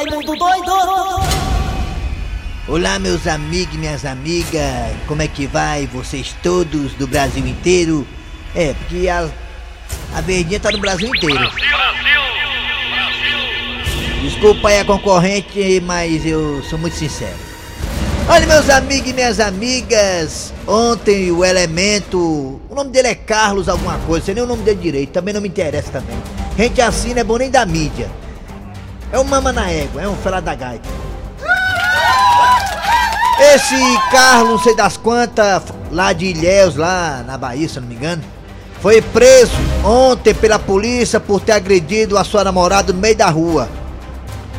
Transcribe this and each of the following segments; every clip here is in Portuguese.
Raimundo doido! Olá, meus amigos e minhas amigas, como é que vai? Vocês todos do Brasil inteiro? É, porque a, a verdinha tá no Brasil inteiro. Desculpa aí a concorrente, mas eu sou muito sincero. Olha, meus amigos e minhas amigas, ontem o elemento. O nome dele é Carlos alguma coisa, sei nem o nome dele direito, também não me interessa também. Gente assim não é bom nem da mídia. É um mama na égua, é um fela da gaita. Esse Carlos, não sei das quantas, lá de Ilhéus, lá na Bahia, se não me engano, foi preso ontem pela polícia por ter agredido a sua namorada no meio da rua.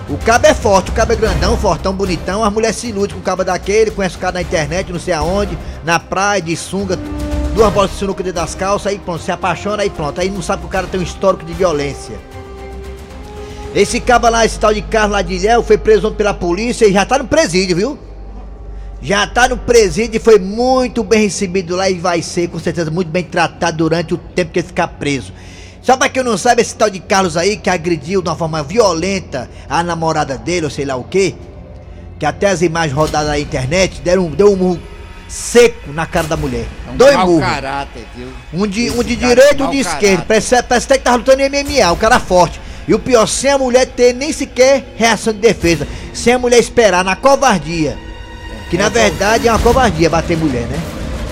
O cabo é forte, o cabo é grandão, fortão, bonitão, as mulheres se iludem com o cabo daquele, conhece o cara na internet, não sei aonde, na praia, de sunga, duas bolas de sinuca dentro das calças, aí pronto, se apaixona, aí pronto, aí não sabe que o cara tem um histórico de violência. Esse cabo lá, esse tal de Carlos lá de Ilhéu, foi preso pela polícia e já tá no presídio, viu? Já tá no presídio e foi muito bem recebido lá e vai ser, com certeza, muito bem tratado durante o tempo que ele ficar preso. Só pra quem não sabe, esse tal de Carlos aí que agrediu de uma forma violenta a namorada dele, ou sei lá o que, que até as imagens rodadas na internet deram, deu um murro seco na cara da mulher. É um Dois mau murros. caráter, viu? Um de, um de cara direita e tem um de esquerda. Parece, parece até que tá lutando em MMA, o cara forte. E o pior, sem a mulher ter nem sequer reação de defesa. Sem a mulher esperar, na covardia. Que na verdade é uma covardia bater mulher, né?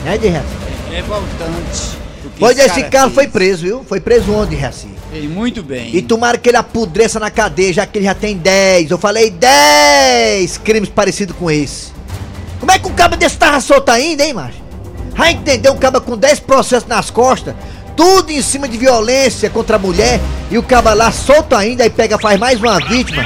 Né, de reação? Revoltante. o que Pois esse cara cara foi preso, viu? Foi preso onde, Reaci? Ele muito bem. E tomara que ele apodreça na cadeia, já que ele já tem 10. Eu falei 10 crimes parecidos com esse. Como é que um cabo desse tava solto ainda, hein, macho? Já entendeu? Um cabo com 10 processos nas costas, tudo em cima de violência contra a mulher, e o cabo lá solto ainda, aí pega, faz mais uma vítima.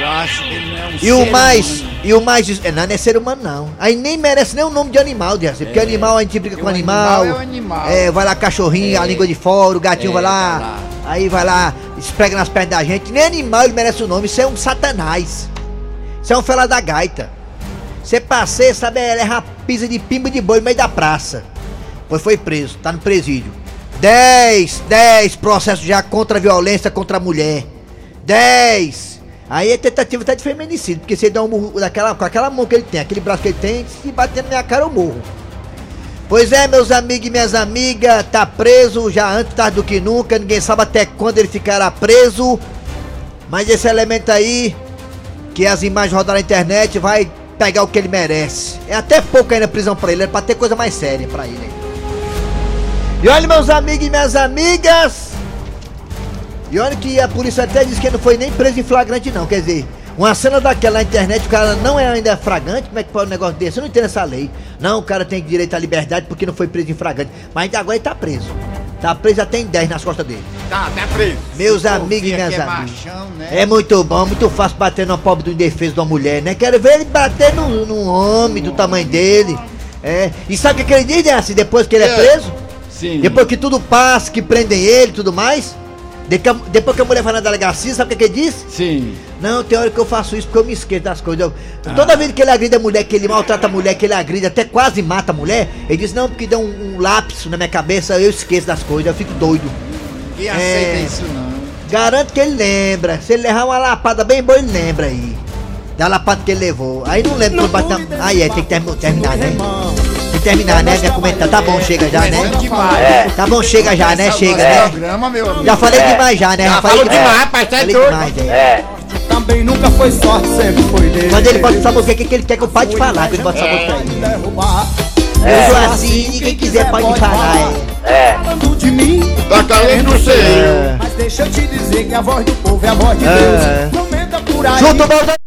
Eu acho que ele não é um E o mais, humano. e o mais, é, não, não é ser humano não. Aí nem merece nem o nome de animal, de porque É. animal a gente briga Porque com animal. animal é animal. É, vai lá cachorrinho, É. a língua de fora, o gatinho É, vai lá, vai lá. aí vai lá, esprega nas pernas da gente. Nem animal ele merece o nome, isso é um satanás. Isso é um fela da gaita. Você passeia, sabe, ela é rapisa de pimba de boi no meio da praça. Pois foi preso, tá no presídio. 10, 10 processos já contra a violência contra a mulher. 10. Aí é tentativa até de feminicídio, porque você dá um murro daquela, com aquela mão que ele tem, aquele braço que ele tem, se bater na minha cara eu morro. Pois é, meus amigos e minhas amigas, tá preso já antes tarde do que nunca, ninguém sabe até quando ele ficará preso. Mas esse elemento aí, que as imagens rodaram na internet, vai pegar o que ele merece. É até pouco ainda prisão pra ele, é pra ter coisa mais séria pra ele. E olha, meus amigos e minhas amigas, e olha que a polícia até disse que ele não foi nem preso em flagrante não, quer dizer, uma cena daquela na internet, o cara não é ainda flagrante, como é que pode um negócio desse? Eu não entendo essa lei. Não, o cara tem direito à liberdade porque não foi preso em flagrante, mas agora ele tá preso. Tá preso já tem 10 nas costas dele. Tá, tá preso. Meus amigos e minhas é amigas. machão, né? É muito bom, muito fácil bater numa pobre do indefeso de uma mulher, né? Quero ver ele bater num, num homem do tamanho dele. É. E sabe o que ele diz, né? Assim, depois que ele é É. preso? Sim. Depois que tudo passa, que prendem ele e tudo mais. Depois que a mulher vai na delegacia, sabe o que, que ele diz? Sim. Não, tem hora que eu faço isso porque eu me esqueço das coisas. Eu- Ah. Toda vez que ele agride a mulher, que ele maltrata a mulher, que ele agride, até quase mata a mulher, ele diz, não, porque dá um, um lapso na minha cabeça, eu esqueço das coisas, eu fico doido. E É. aceita isso não. Garanto que ele lembra. Se ele levar uma lapada bem boa, ele lembra aí. Da lapada que ele levou. Aí não lembra quando bate na... Aí é, tem que termi- terminar, né? Terminar, né? Minha comentar. Tá bom, chega já, né? É. Tá bom, chega já, né? O Chega, né? programa, meu amigo. Já falei É. demais já, né? Já falei demais, rapaz, tá doido. é. Também nunca foi sorte, sempre foi dele. Quando ele bota sabe o que, que ele quer que eu pare de falar, quando ele bota o que aí. Eu sou assim, quem quiser pode falar, é. é. Falando de mim, Tá querendo ser eu. mas deixa eu te dizer que a voz do povo é a voz de. Deus. Não menda por aí. Junto, balda.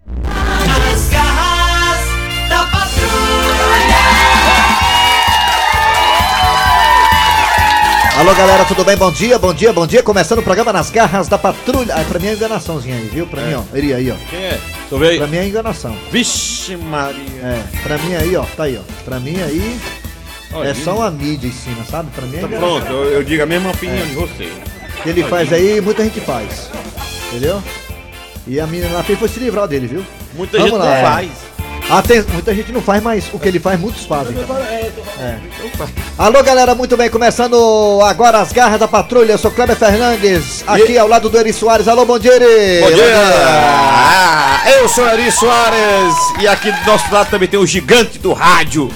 Alô galera, tudo bem? Bom dia, bom dia, bom dia. Começando o programa nas garras da patrulha. Ah, pra mim é enganaçãozinha aí, viu? Pra mim, ó. Ele aí, ó. Quem é? Eu ver aí. Pra mim é enganação. Vixe Maria. É, pra mim aí, ó. Tá aí, ó. Pra mim aí Olha, é só uma mídia em cima, sabe? Pra mim é Tá enganação. pronto, eu, eu digo a mesma opinião de você. O que ele faz aí, muita gente faz. Entendeu? E a menina lá fez foi se livrar dele, viu? Muita Vamos gente lá. faz. Aten- muita gente não faz, mas o que ele faz, muitos fazem. É. Alô, galera, muito bem. Começando agora as garras da patrulha. Eu sou Kleber Fernandes, aqui ao lado do Eri Soares. Alô, bom dia, Eri. Bom dia! Ah, eu sou Ari Soares e aqui do nosso lado também tem o gigante do rádio.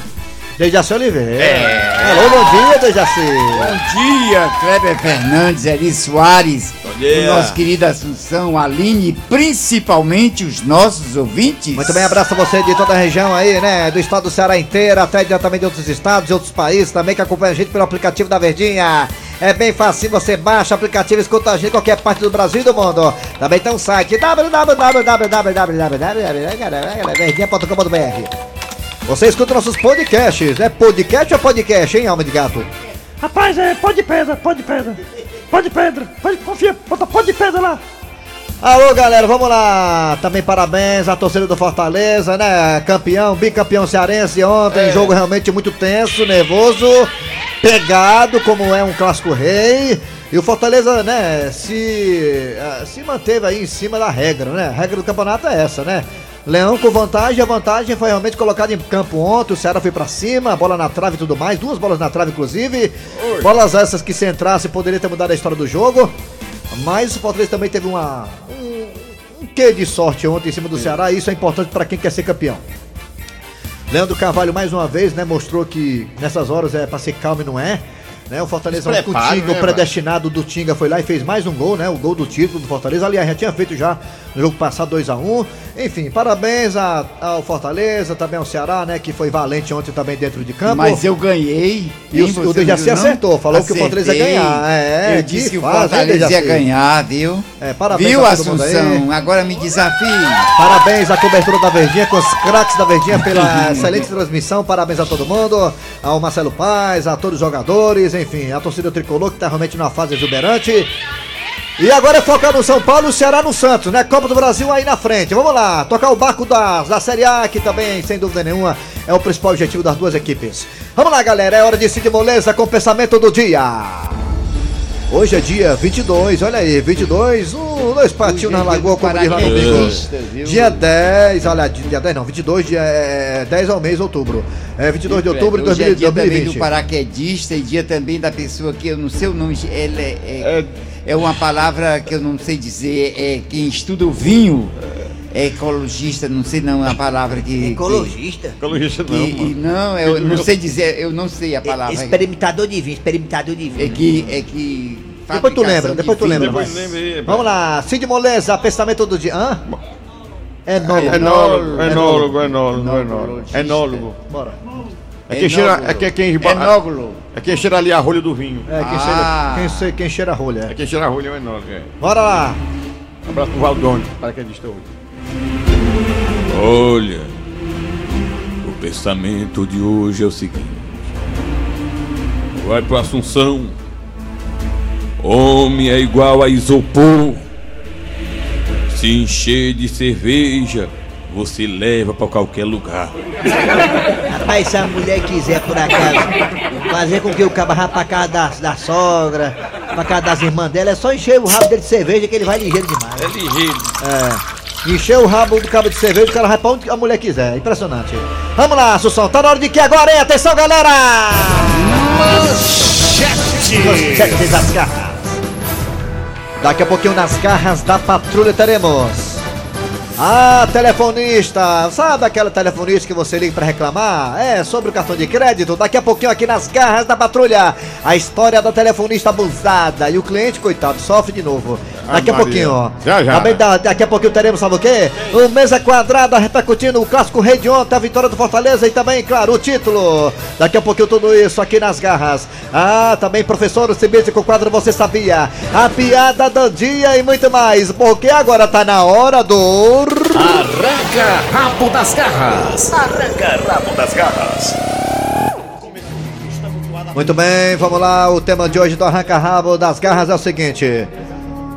Dejaci Oliveira. É. Alô, bom dia, Dejaci. Bom dia, Kleber Fernandes, Eli Soares, Dia. o nosso querido Assunção, Aline principalmente os nossos ouvintes. Muito bem, abraço a você de toda a região aí, né? Do estado do Ceará inteiro, até diretamente de outros estados e outros países também que acompanham a gente pelo aplicativo da Verdinha. É bem fácil, você baixa o aplicativo e escuta a gente em qualquer parte do Brasil e do mundo. Também tem um site www.verdinha.com.br Você escuta nossos podcasts, é podcast ou podcast, hein, Alma de Gato? Rapaz, é pó de pedra, pó de pedra. Pó de pedra, pode confia, bota pó de pedra lá. Alô, galera, vamos lá. Também parabéns à torcida do Fortaleza, né? Campeão, bicampeão cearense ontem. Jogo realmente muito tenso, nervoso, pegado, como é um clássico rei. E o Fortaleza, né, se, ah, se manteve aí em cima da regra, né? A regra do campeonato é essa, né? Leão com vantagem, a vantagem foi realmente colocada em campo ontem, o Ceará foi pra cima, bola na trave e tudo mais, duas bolas na trave inclusive. Bolas essas que se entrasse poderia ter mudado a história do jogo. Mas o Fortaleza também teve uma, um, um quê de sorte ontem em cima do Ceará, e isso é importante para quem quer ser campeão. Leandro Carvalho mais uma vez, né, mostrou que nessas horas é para ser calmo e não é. Né, o Fortaleza, com o Tinga, né, o predestinado do Tinga foi lá e fez mais um gol, né? O gol do título do Fortaleza. Aliás, já tinha feito já no jogo passado 2x1. Enfim, parabéns a- ao Fortaleza, também ao Ceará, né? Que foi valente ontem também dentro de campo. Mas eu ganhei. E o- hein, você o Dejaci acertou, falou que o Fortaleza ia Acertei. ganhar. É, eu disse que o hein, Fortaleza ia ganhar, viu? É, parabéns Viu, a. Assunção? Agora me desafie. Parabéns à cobertura da Verdinha, com os craques da Verdinha pela excelente transmissão. Parabéns a todo mundo, ao Marcelo Paz, a todos os jogadores, enfim, a torcida tricolor que tá realmente numa fase exuberante. E agora é focar no São Paulo e o Ceará no Santos, né? Copa do Brasil aí na frente. Vamos lá, tocar o barco da, da Série A, que também, sem dúvida nenhuma, é o principal objetivo das duas equipes. Vamos lá, galera, é hora de Cid Moleza com o pensamento do dia. Hoje é dia 22, olha aí, 22, um, dois patinhos na lagoa, como diz lá no bingo. Dia 10, olha, dia 10 não, 22, dia é, 10 ao mês, outubro. É 22 de outubro de Hoje é dia também do 2020. paraquedista e dia também da pessoa que eu não sei o nome. Ela é, é, é uma palavra que eu não sei dizer. É quem estuda o vinho. É ecologista, não sei não a palavra que. Ecologista? Ecologista Que, não, e, mano. não, eu não sei dizer, eu não sei a palavra. Experimentador de vinho, experimentador de É que. É que Depois tu lembra, de depois tu vinho. lembra. Depois lembra Vamos lá, Cid Moleza, pensamento do dia. Hã? Enólogo. Enólogo, enólogo, enólogo, enólogo. Enólogo. Bora. É quem cheira, é quem, quem, é quem cheira ali a rolha do vinho. É, quem, Ah. cheira, quem, quem cheira a rolha. É é. quem cheira a rolha é o enólogo, é. Bora lá. Um abraço pro Valdone, para que hoje. Olha, o pensamento de hoje é o seguinte: vai pro Assunção. Homem é igual a isopor. Se encher de cerveja, você leva pra qualquer lugar. Rapaz, se a mulher quiser, por acaso, fazer com que o cabo vá pra casa da, da sogra, pra casa das irmãs dela, é só encher o rabo dele de cerveja que ele vai ligeiro demais. É ligeiro. É. Encher o rabo do cabo de cerveja, o cara vai pra onde a mulher quiser. Impressionante. Vamos lá, Assunção. Tá na hora de que agora, hein? Atenção, galera! Manchete das garras. Daqui a pouquinho nas garras da patrulha teremos. Ah, telefonista! Sabe aquela telefonista que você liga pra reclamar? É, sobre o cartão de crédito. Daqui a pouquinho aqui nas garras da patrulha. A história da telefonista abusada. E o cliente, coitado, sofre de novo. Daqui a pouquinho, ó. Já, já. Também da- daqui a pouquinho teremos, sabe o quê? O Mesa Quadrada repercutindo o clássico rei de ontem, a vitória do Fortaleza e também, claro, o título. Daqui a pouquinho tudo isso aqui nas garras. Ah, também professor Cibite com o quadro Você Sabia. A piada do dia e muito mais. Porque agora tá na hora do... Arranca rabo das garras. Arranca rabo das garras. Muito bem, vamos lá. O tema de hoje do Arranca Rabo das Garras é o seguinte.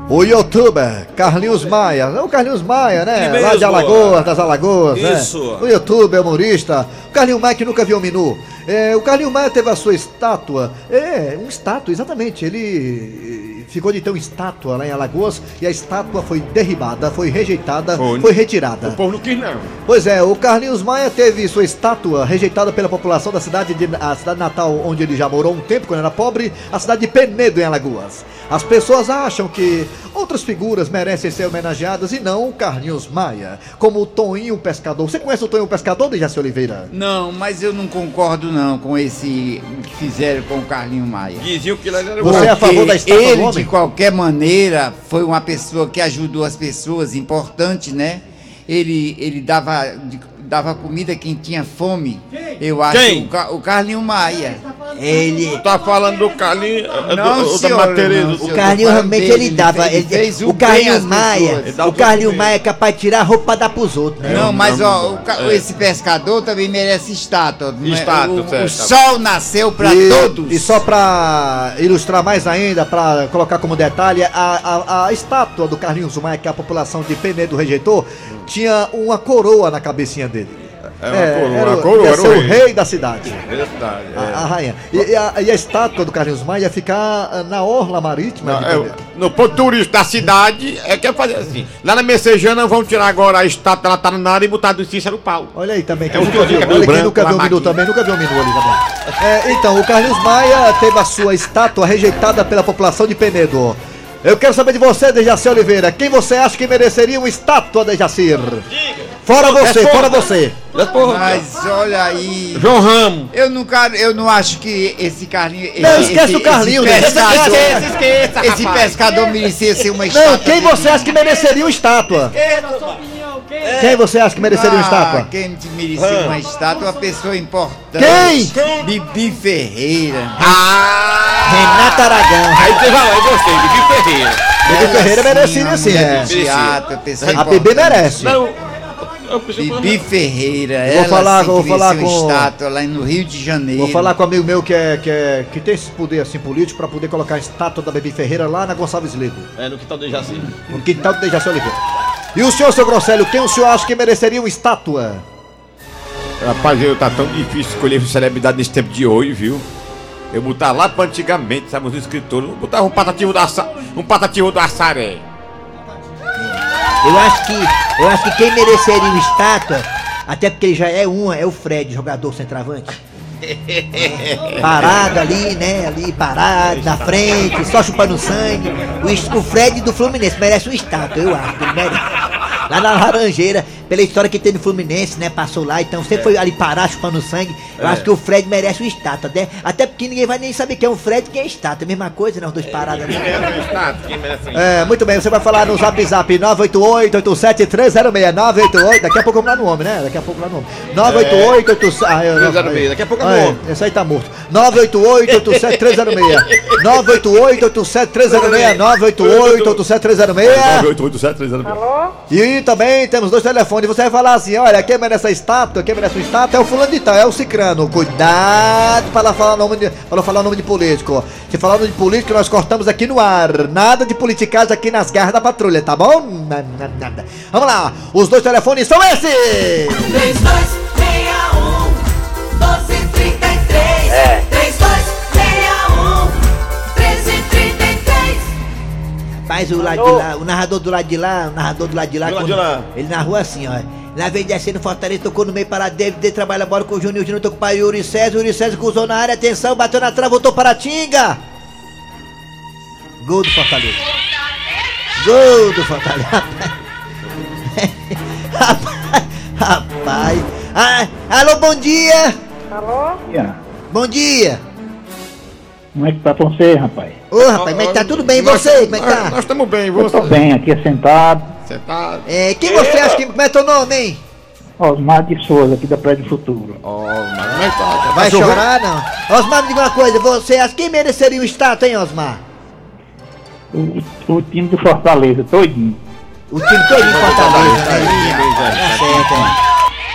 O youtuber Carlinhos Maia, é o Carlinhos Maia, né? Ele Lá de. Alagoas, das Alagoas, Isso. né? O youtuber, humorista. O Carlinhos Maia que nunca viu o menu. É, o Carlinhos Maia teve a sua estátua. É, um estátua, exatamente. Ele eh, ficou de ter uma estátua lá em Alagoas e a estátua foi derribada, foi rejeitada, Foi. foi retirada. O povo não quis, não. Pois é, o Carlinhos Maia teve sua estátua rejeitada pela população da cidade de a cidade natal onde ele já morou um tempo quando era pobre, a cidade de Penedo em Alagoas. As pessoas acham que outras figuras merecem ser homenageadas e não o Carlinhos Maia, como o Toninho Pescador. Você conhece o Toninho Pescador, Dejaci Oliveira? Não, mas eu não concordo não com esse que fizeram com o Carlinho Maia. Diziam que ele era Você é a favor da estátua do ele, homem? de qualquer maneira, foi uma pessoa que ajudou as pessoas, importante, né? Ele, ele dava, dava comida a quem tinha fome. Eu acho Quem? o, o Carlinho Maia. Ele. Tá falando do Carlinhos, é, Não, do, do, da senhor, Matereza. O senhor. Carlinho tô falando realmente dele, ele dava. ele- fez o o bem Carlinho às Maia. O o Carlinho bem. Maia é capaz de tirar a roupa pra dar pros outros, né? Não, mas ó, é. esse pescador também merece estátua. não é? Estátua, o, certo. o sol nasceu pra e, todos. E só pra ilustrar mais ainda, pra colocar como detalhe, a, a, a estátua do Carlinhos Maia, que a população de Penedo rejeitou, tinha uma coroa na cabecinha dele. É uma coroa, era, coroa, ia era ser o o rei. rei da cidade. Verdade, A, é. a rainha. E, e a, e a estátua do Carlinhos Maia ia ficar ah, na orla marítima de É, no ponto turístico da cidade, é que é fazer assim. Lá na Messejana vão tirar agora a estátua da Taranara e botar do Cícero Pau. Olha aí também, que É nunca tiozinho viu. cabelo Olha quem branco, nunca viu o lamadinho. também, nunca viu o menu ali também. É, então, o Carlinhos Maia teve a sua estátua rejeitada pela população de Penedo. Eu quero saber de você, Dejaci Oliveira. Quem você acha que mereceria uma estátua, Dejaci? Fora você, Responda. fora você. Mas olha aí. João Ramos. Eu não, eu não acho que esse Carlinho. Não, esse- esquece esse- o Carlinho, esse né? pescador, Esquece, esqueça, esse rapaz. pescador merecia ser uma estátua. Não, quem você acha que mereceria uma estátua? Quem você acha que mereceria uma Ah, estátua? Quem te merecia uma estátua, uma pessoa importante. Quem? Bibi Ferreira. Ah! Renata Aragão. Aí você vai lá, eu gostei, Bibi Ferreira. Bibi Ferreira merecia, sim, mulher é. do Teatro, A Bibi merece. Não, Bibi Ferreira, vou ela falar- sim vou falar com- estátua lá no Rio de Janeiro. Vou falar com um amigo meu que, é, que, é, que tem esse poder assim político pra poder colocar a estátua da Bibi Ferreira lá na Gonçalves Lido. É, no quintal do Jaci. No quintal do Dejaci Oliveira. E o senhor, seu Grosselio, quem o senhor acha que mereceria uma estátua? Rapaz, eu tá tão difícil escolher celebridade nesse tempo de hoje, viu? Eu botar lá pra antigamente, sabe, os escritores, eu botava um patativo da um patativo do Assaré. Eu acho que eu acho que quem mereceria uma estátua, até porque ele já é uma, é o Fred, jogador centroavante. É, parado ali, né? Ali parado, na frente, só chupando sangue. O, Fred do Fluminense merece uma estátua, eu acho ele merece. Lá na Laranjeira, pela história que teve no Fluminense, né? Passou lá, então sempre foi ali parar chupando sangue. Eu acho que o Fred merece uma estátua, né? Até porque ninguém vai nem saber quem é o Fred e quem é a estátua. Mesma coisa, né? Os dois parados ali. É, muito bem, você vai falar no zap zap 988-87306-988. Daqui a pouco vamos lá no homem, né? Daqui a pouco lá no homem. 988 Ah, eu não. 306, daqui a pouco é no Ah, homem. Esse aí tá morto. 988-87306. 988-87306. 988-87306. E também temos dois telefones. Você vai falar assim: olha, quem merece essa estátua, quem merece uma estátua é o fulano de tal, é o Cicrano. Cuidado para falar nome de, para falar nome de político. Se falar nome de político, nós cortamos aqui no ar. Nada de politicagem aqui nas garras da patrulha, tá bom? Na- na- Nada. Vamos lá, os dois telefones são esses! 3261 Mas o lado de lá, o narrador do lado de lá, o narrador do lado de lá, Do lado quando- de lá. ele narrou assim, ó. Na vez de descer no Fortaleza, tocou no meio para David, de trabalha a bola com o Júnior, o Júnior tocou para Yuri César, o Yuri César cruzou na área, atenção, bateu na trave, voltou para a Tinga. Gol do Fortaleza. Gol do Fortaleza. Rapaz, rapaz. Ah, alô, bom dia. Bom dia. Como é que tá você, rapaz? Ô, rapaz, mas tá tudo bem, e você, como é que tá? Nós estamos bem, Eu você? tô bem aqui sentado. Você tá. É, quem você acha que... Como é teu nome, hein? Osmar de Souza, aqui da Prédio Futuro. Ó, mas como é que tá? Vai chorar, não? Osmar, me diga uma coisa, você acha quem mereceria um estátua, hein, Osmar? O, o time do Fortaleza, todinho. O time todo em Fortaleza, né? Tá certo, é.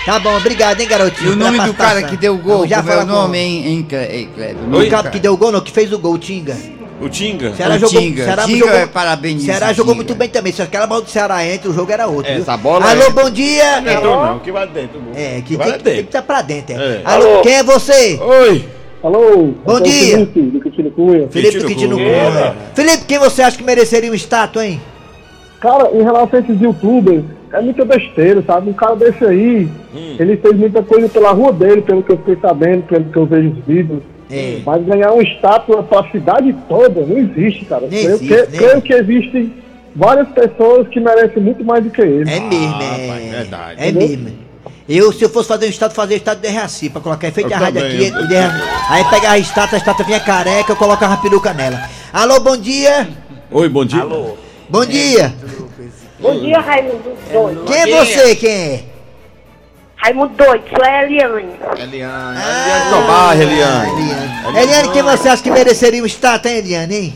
Tá bom, obrigado, hein, garotinho. E o nome do cara que deu o gol, Vamos já como é o nome, hein, hein, Cle- hein, Kleber? O cara que deu o gol, não, que fez o gol, o Tinga. O Tinga? Ceará O jogou, Tinga. Ceará Tinga jogou, é parabéns, Ceará Tinga. jogou muito bem também, se aquela bola do Ceará entra, o jogo era outro, viu? Essa bola Alô, é- bom dia. Não entrou não, que vai dentro. É, que vai tem, que tem que dentro. estar pra dentro, é. É. Alô, quem é você? Oi! Alô? Bom aqui é o dia. Felipe, do Quintino Cunha. Felipe do Quintino Cunha. Felipe, quem você acha que mereceria um estátua, hein? Cara, em relação a esses youtubers, é muita besteira, sabe? Um cara desse aí, ele fez muita coisa pela rua dele, pelo que eu fiquei sabendo, pelo que eu vejo os vídeos. É. Mas ganhar uma estátua pra cidade toda não existe, cara. Nem creio, existe, que, nem creio que existem várias pessoas que merecem muito mais do que ele. É mesmo, Ah, é. rapaz, verdade. É mesmo. Eu, se eu fosse fazer um estátua, fazia o estátua de Derraci, pra colocar efeito de rádio aqui. eu- Derra- Aí pegava a estátua, a estátua vinha careca, eu colocava a peruca nela. Alô, bom dia! Oi, bom dia. Bom dia! Bom dia, Raimundo Doido. Quem é você, quem é? Raimundo Doido, sou a Eliane. Eliane. Eliane Tobar, Eliane. Eliane. Eliane, quem você acha que mereceria um estátua, hein, Eliane, hein?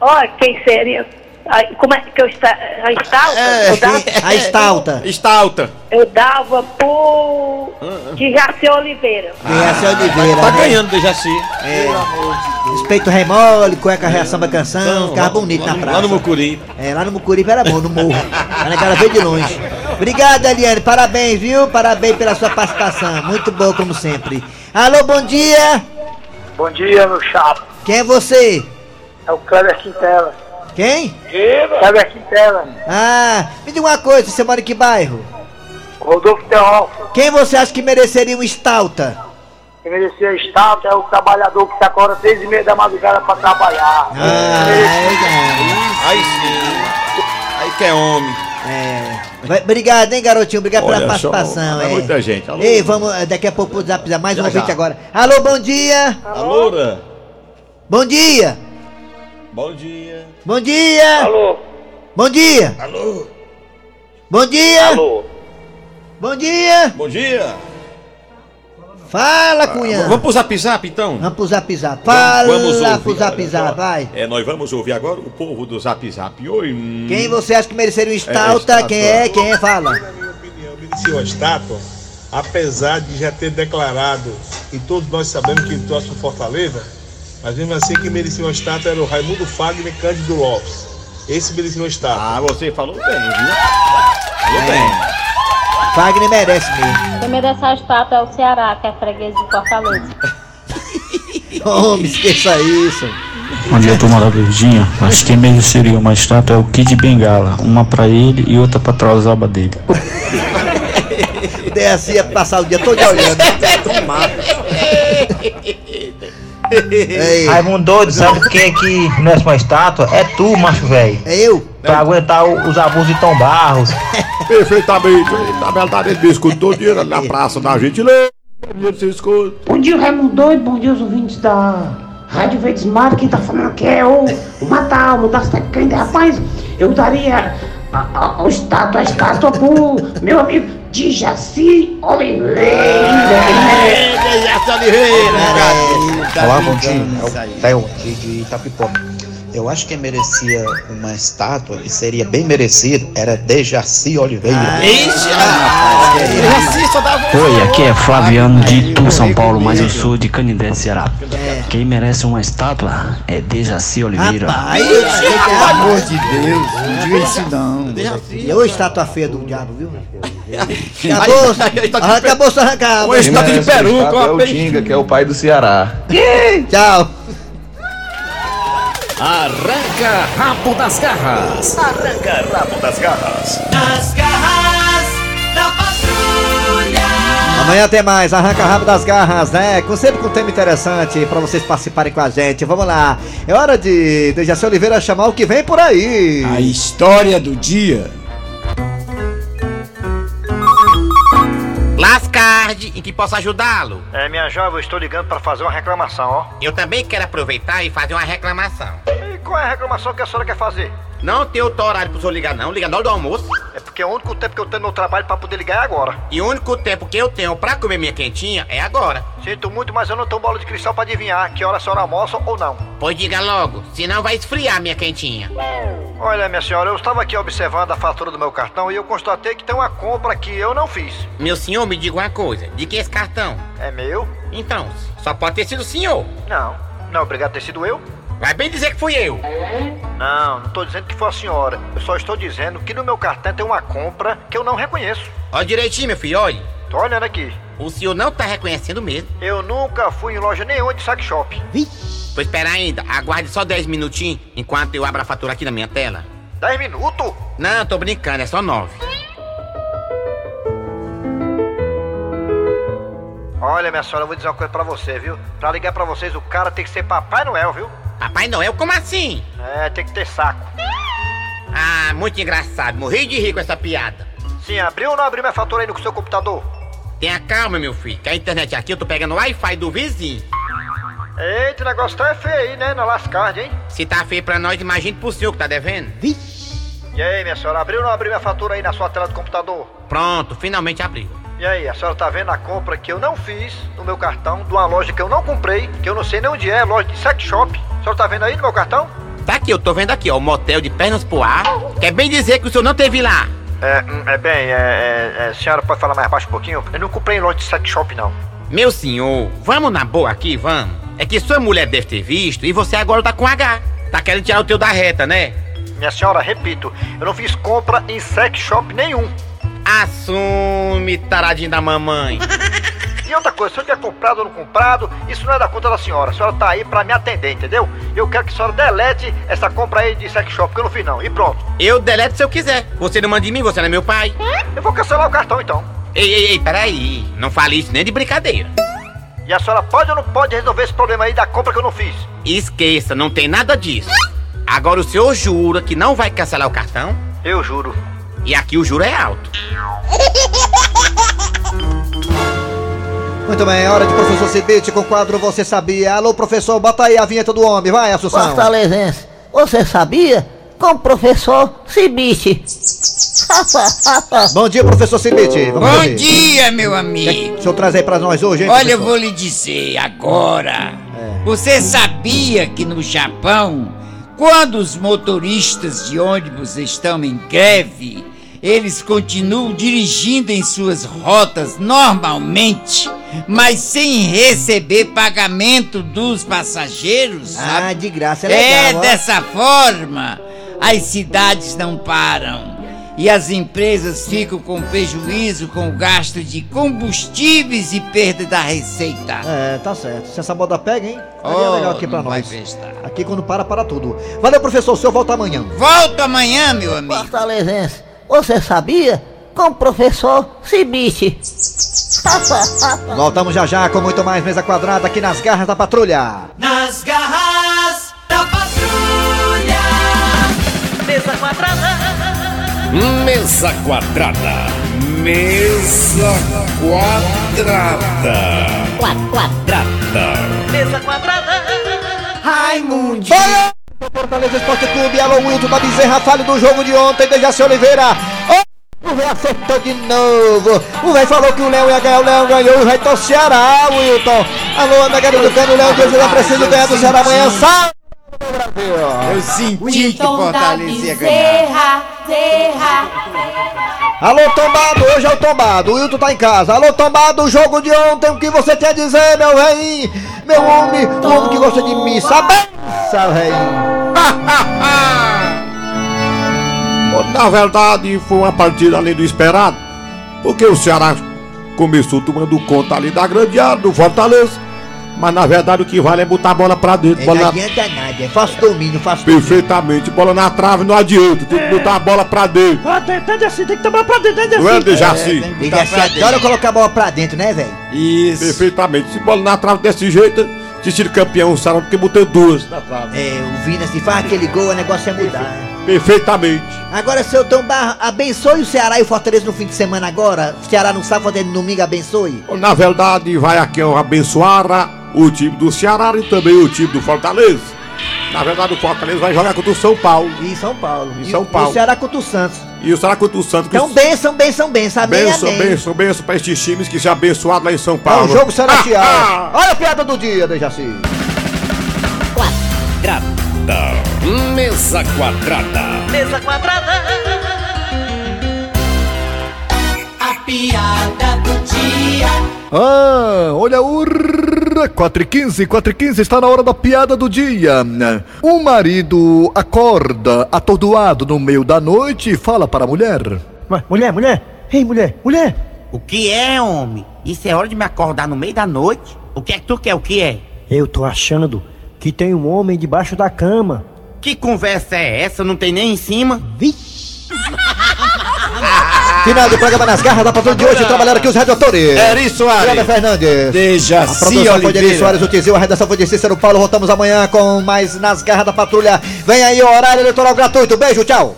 Olha, quem seria? Como é que eu está? A estalta? É. Eu, dava, A estalta. Está alta. eu dava por Jaci Oliveira. Derraci Oliveira. Tá né? ganhando do Jaci. Respeito remole, cueca reação da canção, ficava bonito na praça. Lá no Mucuri. É, lá no Mucuripe era bom, no morro. Era aquela vez de longe. Obrigado, Eliane. Parabéns, viu? Parabéns pela sua participação. Muito boa, como sempre. Alô, bom dia. Bom dia, meu chato. Quem é você? É o Kleber Quintela. Quem? Kleber Quintela. Ah, me diga uma coisa, você mora em que bairro? Rodolfo Teófilo. Quem você acha que mereceria um estalta? Quem merecia estátua é o trabalhador que se acorda seis e meia da madrugada pra trabalhar. Ah, Aí sim. Aí que é homem. é, é. Vai- Obrigado, hein, garotinho? Obrigado pela Olha só, participação. é é. muita gente. Alô? Ei, vamos eh, daqui a pouco zap, mais um Já, ouvinte já. agora. Alô, bom dia. Alora. Bom dia. Bom dia. Bom dia. Alô? Bom dia. Alô. Bom dia. Alô? Bom dia. Bom dia. Fala, cunhã. Vamos pro zap zap então? Vamos pro zap zap. Fala Vamos ouvir, pro zap zap, vai. É, nós vamos ouvir agora o povo do zap zap. Oi. hum. Quem você acha que mereceria um estalta? estátua. Quem é? Quem é? Fala. merecia uma estátua, apesar de já ter declarado, e todos nós sabemos que ele torce pro Fortaleza, mas mesmo assim quem merecia uma estátua era o Raimundo Fagner e Cândido Lopes. Esse merecia uma estátua. Ah, você falou bem, viu? Falou bem. Fagner merece mesmo. Quem merece a estátua é o Ceará, que é freguês de Fortaleza. Homem, esqueça isso. Bom dia, turma da Verdinha. Acho que quem mereceria uma estátua é o Kid Bengala. Uma pra ele e outra pra trozoba dele. O DSI ia passar o dia todo olhando. Ei, Raimundo Doido, sabe quem que merece uma estátua? É tu, macho velho. é eu? Pra aguentar o- os abusos de Tom Barros. Perfeitamente. Na verdade, ele me escuta todo dia na praça da gente. Lê. Você escuta. Bom dia, Raimundo Doido. Bom dia, os ouvintes da Rádio Verdes Mar. Quem tá falando aqui é o, o Matalmo da. Rapaz, eu daria a, a, a estátua, a estátua pro meu amigo Dijaci Oliveira. Olá, bom dia. É o Theo de, de Itapipoca. Eu acho que quem merecia uma estátua, e seria bem merecido, era Dejaci Oliveira. Oi, aqui é Flaviano de Itu, São Paulo, mas eu sou de Canindé, Ceará. Quem merece uma estátua é Dejaci Oliveira. Rapaz, Pelo amor de Deus, não diga isso não. e estátua feia do diabo, viu? Acabou, arranca a bolsa, arranca a Uma estátua de peruca, uma pe- que é o pai do Ceará. Tchau. Arranca rabo das garras. Arranca rabo das garras. Nas garras da patrulha. Amanhã tem mais, arranca rabo das garras, né? Com, sempre com um tema interessante pra vocês participarem com a gente. Vamos lá. É hora de Dejaci Oliveira chamar o que vem por aí. A história do dia. Lascard, em que posso ajudá-lo? É, minha jovem, eu estou ligando para fazer uma reclamação, ó. Eu também quero aproveitar e fazer uma reclamação. E qual é a reclamação que a senhora quer fazer? Não tem outro horário pro senhor ligar, não. Liga na hora do almoço. É porque o único tempo que eu tenho no trabalho para poder ligar é agora. E o único tempo que eu tenho pra comer minha quentinha é agora. Sinto muito, mas eu não tenho bola de cristal para adivinhar que hora a senhora almoça ou não. Pois diga logo, senão vai esfriar minha quentinha. Olha, minha senhora, eu estava aqui observando a fatura do meu cartão e eu constatei que tem uma compra que eu não fiz. Meu senhor, me diga uma coisa. De que esse cartão? É meu? Então, só pode ter sido o senhor. Não. Não, obrigado ter sido eu. Vai bem dizer que fui eu. Não, não estou dizendo que foi a senhora. Eu só estou dizendo que no meu cartão tem uma compra que eu não reconheço. Olha direitinho, meu filho, olha. Tô olhando aqui. O senhor não tá reconhecendo mesmo. Eu nunca fui em loja nenhuma de saque shop. Pois espera ainda, aguarde só 10 minutinhos enquanto eu abro a fatura aqui na minha tela. 10 minutos? Não, tô brincando, é só 9. Olha, minha senhora, eu vou dizer uma coisa pra você, viu? Pra ligar pra vocês, o cara tem que ser Papai Noel, viu? Papai Noel, como assim? É, tem que ter saco. Ah, muito engraçado. Morri de rir com essa piada. Sim, abriu ou não abriu minha fatura aí no seu computador? Tenha calma, meu filho, que a internet aqui eu tô pegando o Wi-Fi do vizinho. Eita, o negócio tá feio aí, né? Na lascard, hein? Se tá feio pra nós, imagine pro senhor que tá devendo. E aí, minha senhora, abriu ou não abriu minha fatura aí na sua tela do computador? Pronto, finalmente abriu. E aí, a senhora tá vendo a compra que eu não fiz no meu cartão, de uma loja que eu não comprei, que eu não sei nem onde é, loja de sex shop. A senhora tá vendo aí no meu cartão? Tá aqui, eu tô vendo aqui, ó, o motel de pernas pro ar. Quer bem dizer que o senhor não teve lá. É, hum, é bem, é, é, é, a senhora pode falar mais baixo um pouquinho? Eu não comprei em loja de sex shop, não. Meu senhor, vamos na boa aqui, vamos. É que sua mulher deve ter visto e você agora tá com H. Tá querendo tirar o teu da reta, né? Minha senhora, repito, eu não fiz compra em sex shop nenhum. Assume, taradinho da mamãe. E outra coisa, se eu tiver comprado ou não comprado, isso não é da conta da senhora. A senhora tá aí pra me atender, entendeu? Eu quero que a senhora delete essa compra aí de sex shop, que eu não fiz não. E pronto. Eu deleto se eu quiser. Você não manda em mim, você não é meu pai. Eu vou cancelar o cartão então. Ei, ei, ei, peraí. Não fale isso nem de brincadeira. E a senhora pode ou não pode resolver esse problema aí da compra que eu não fiz? Esqueça, não tem nada disso. Agora o senhor jura que não vai cancelar o cartão? Eu juro. E aqui o juro é alto. Muito bem, é hora de professor Cibite com o quadro Você Sabia. Alô, professor, bota aí a vinheta do homem, vai, Assunção. Fortalezense, você sabia? Com o professor Cibite. Bom dia, professor Cibite. Bom ouvir. dia, meu amigo. o senhor traz aí pra nós hoje, hein, Olha, eu professor? vou lhe dizer agora. Você sabia que no Japão, quando os motoristas de ônibus estão em greve, eles continuam dirigindo em suas rotas normalmente, mas sem receber pagamento dos passageiros? Ah, sabe? de graça, é legal. É ó. dessa forma, as cidades não param. E as empresas ficam com prejuízo com o gasto de combustíveis e perda da receita. É, tá certo. Se essa moda pega, hein? Aí é Oh, legal aqui pra nós. Aqui quando para, para tudo. Valeu, professor. O senhor volta amanhã. Volto amanhã, meu amigo. Fortalezense, você sabia? Com o professor Cibite. Voltamos já já com muito mais mesa quadrada aqui nas garras da patrulha. Nas garras da patrulha. Mesa quadrada. Mesa quadrada. Mesa quadrada. Quadrada. Mesa quadrada. Raimundo. Fortaleza Esporte Clube, alô Wilton da Bezerra, fale do jogo de ontem, Dejaci Oliveira. Oh, o velho acertou de novo. O velho falou que o Leão ia ganhar, o Leão ganhou, o velho o Ceará, Wilton. Alô, Ana do Cano, o Leão de hoje já precisa ganhar do Ceará amanhã, salve! Brasil! Eu senti que Fortaleza ia ganhar. Alô, tombado, hoje é o tombado, o Wilton tá em casa. Alô, tombado, o jogo de ontem, o que você tem a dizer, meu rei? Meu homem, o homem que gosta de mim, sabe? rei. Na verdade, foi uma partida além do esperado, porque o Ceará começou tomando conta ali da grande área do Fortaleza. Mas na verdade o que vale é botar a bola pra dentro. É, bola não na... adianta nada, é falso domínio, domínio. Perfeitamente, bola na trave não adianta, tem que botar a bola pra dentro. Ah, tem, tem assim, tem que tomar pra dentro, tem Não é, Dejaci? Dejaci adora colocar a bola pra dentro, né, velho? Isso. Perfeitamente. Se bola na trave desse jeito, tinha sido campeão o Ceará porque botou duas na trave. É, o Vina, se faz aquele gol, o negócio é mudar. Perfeitamente. Agora, seu Tom Barra, abençoe o Ceará e o Fortaleza no fim de semana agora. O Ceará não sabe fazer no domingo, abençoe. Na verdade, vai aqui ó, abençoar o time do Ceará e também o time do Fortaleza. Na verdade, o Fortaleza vai jogar contra o São Paulo. E São Paulo. E São Paulo. o Ceará contra o Santos. E o Ceará contra o Santos. Então, os- benção, benção, benção. Amém, benção, amém. benção, benção pra estes times que se abençoaram lá em São É Paulo. um jogo celestial. Ah, Olha a piada do dia, Dejaci. Quadrada. Mesa quadrada. Mesa quadrada. A piada do dia. Ah, olha o 4 e 15, 4 e 15 está na hora da piada do dia. Um marido acorda atordoado no meio da noite e fala para a mulher. Mulher, mulher, ei mulher, mulher, O que é, homem? Isso é hora de me acordar no meio da noite? O que é que tu quer? O que é? Eu tô achando que tem um homem debaixo da cama. Que conversa é essa? Não tem nem em cima? Final do programa nas garras da patrulha de hoje, trabalharam aqui os radiotores. Eri Soares. Kleber Fernandes. Dejaci A produção foi de Eri. Soares, o Tizil, a redação foi de Cícero Paulo. Voltamos amanhã com mais nas garras da patrulha. Vem aí o horário eleitoral gratuito. Beijo, tchau.